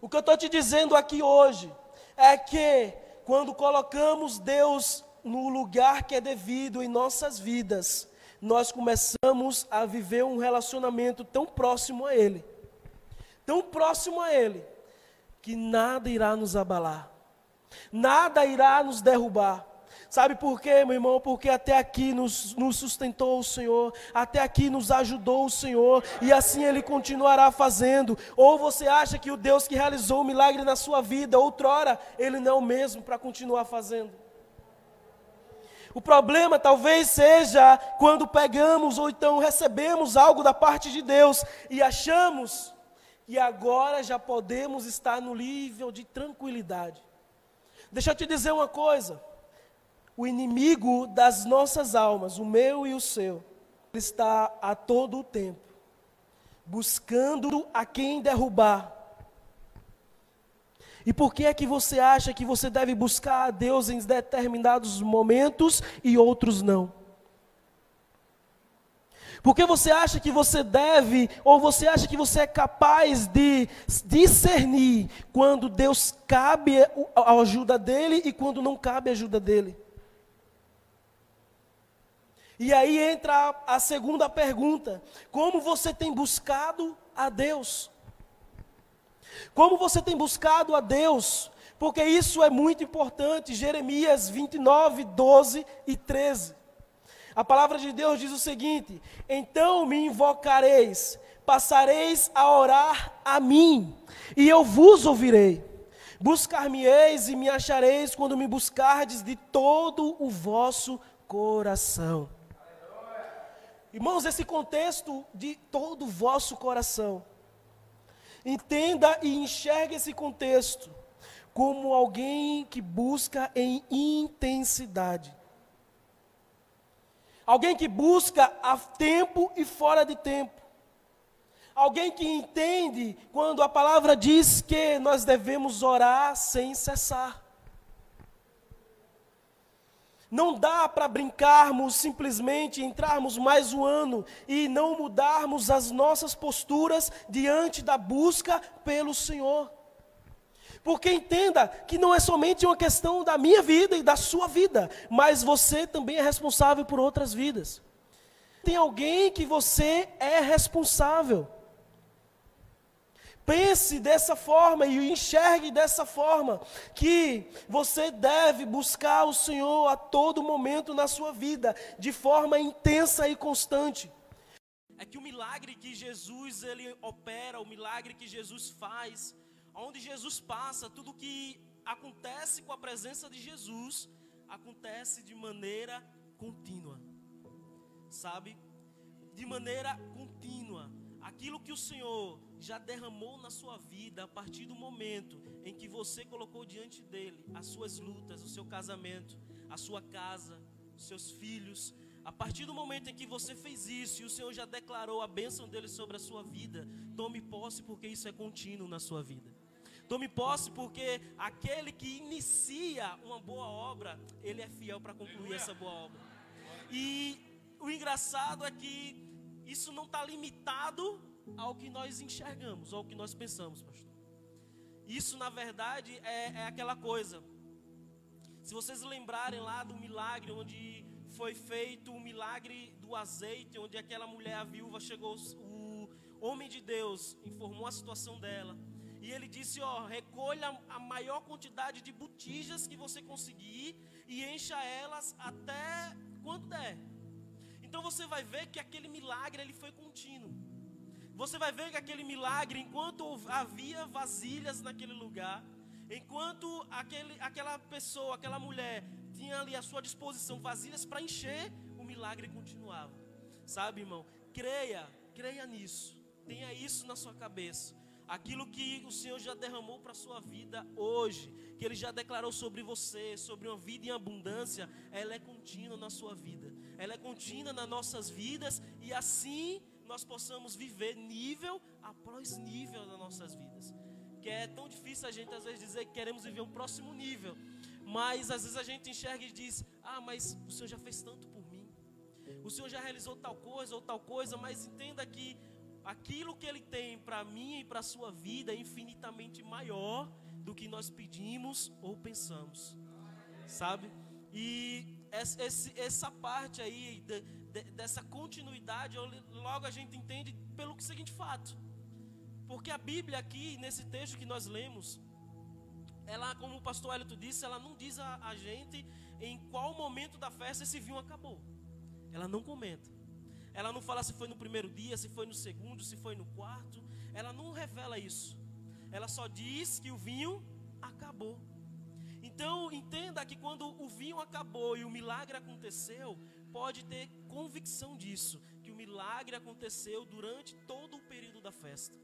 O que eu estou te dizendo aqui hoje é que quando colocamos Deus no lugar que é devido em nossas vidas, nós começamos a viver um relacionamento tão próximo a Ele, tão próximo a Ele, que nada irá nos abalar, nada irá nos derrubar. Sabe por quê, meu irmão? Porque até aqui nos, nos, sustentou o Senhor, até aqui nos ajudou o Senhor, e assim Ele continuará fazendo. Ou você acha que o Deus que realizou o milagre na sua vida, outrora, Ele não é o mesmo para continuar fazendo? O problema talvez seja quando pegamos ou então recebemos algo da parte de Deus e achamos que agora já podemos estar no nível de tranquilidade. Deixa eu te dizer uma coisa: o inimigo das nossas almas, o meu e o seu, está a todo o tempo buscando a quem derrubar. E por que é que você acha que você deve buscar a Deus em determinados momentos e outros não? Por que você acha que você deve, ou você acha que você é capaz de discernir quando Deus cabe a ajuda dele e quando não cabe a ajuda dele? E aí entra a segunda pergunta: como você tem buscado a Deus? Como você tem buscado a Deus? Porque isso é muito importante. Jeremias 29, 12 e 13. A palavra de Deus diz o seguinte: Então me invocareis, passareis a orar a mim, e eu vos ouvirei. Buscar-me-eis e me achareis quando me buscardes de todo o vosso coração. Irmãos, esse contexto de todo o vosso coração. Entenda e enxergue esse contexto como alguém que busca em intensidade. Alguém que busca a tempo e fora de tempo. Alguém que entende quando a palavra diz que nós devemos orar sem cessar. Não dá para brincarmos simplesmente, entrarmos mais um ano e não mudarmos as nossas posturas diante da busca pelo Senhor. Porque entenda que não é somente uma questão da minha vida e da sua vida, mas você também é responsável por outras vidas. Tem alguém que você é responsável. Pense dessa forma e enxergue dessa forma, que você deve buscar o Senhor a todo momento na sua vida, de forma intensa e constante. É que o milagre que Jesus ele opera, o milagre que Jesus faz, onde Jesus passa, tudo que acontece com a presença de Jesus, acontece de maneira contínua. Sabe? De maneira contínua. Aquilo que o Senhor já derramou na sua vida a partir do momento em que você colocou diante dele as suas lutas, o seu casamento, a sua casa, os seus filhos. A partir do momento em que você fez isso e o Senhor já declarou a bênção dele sobre a sua vida, tome posse porque isso é contínuo na sua vida. Tome posse porque aquele que inicia uma boa obra, ele é fiel para concluir essa boa obra. E o engraçado é que isso não está limitado ao que nós enxergamos, ao que nós pensamos, pastor. Isso, na verdade, é, é aquela coisa. Se vocês lembrarem lá do milagre onde foi feito o milagre do azeite, onde aquela mulher, a viúva, chegou, o homem de Deus informou a situação dela. E ele disse: Ó, recolha a maior quantidade de botijas que você conseguir e encha elas até quanto der. Então você vai ver que aquele milagre ele foi contínuo. Você vai ver que aquele milagre, enquanto havia vasilhas naquele lugar, enquanto aquele, aquela pessoa, aquela mulher tinha ali à sua disposição vasilhas para encher, o milagre continuava. Sabe, irmão? Creia, creia nisso. Tenha isso na sua cabeça. Aquilo que o Senhor já derramou para a sua vida hoje, que Ele já declarou sobre você, sobre uma vida em abundância, ela é contínua na sua vida. Ela é contínua nas nossas vidas e assim nós possamos viver nível após nível nas nossas vidas. Que é tão difícil a gente às vezes dizer que queremos viver um próximo nível, mas às vezes a gente enxerga e diz: Ah, mas o Senhor já fez tanto por mim, o Senhor já realizou tal coisa ou tal coisa, mas entenda que aquilo que Ele tem para mim e para a sua vida é infinitamente maior do que nós pedimos ou pensamos, sabe? E essa, essa parte aí de, de, dessa continuidade, logo a gente entende pelo seguinte fato, porque a Bíblia aqui nesse texto que nós lemos, ela, como o pastor Elito disse, ela não diz a, a gente em qual momento da festa esse vinho acabou. Ela não comenta. Ela não fala se foi no primeiro dia, se foi no segundo, se foi no quarto. Ela não revela isso. Ela só diz que o vinho acabou. Então, entenda que quando o vinho acabou e o milagre aconteceu, pode ter convicção disso, que o milagre aconteceu durante todo o período da festa.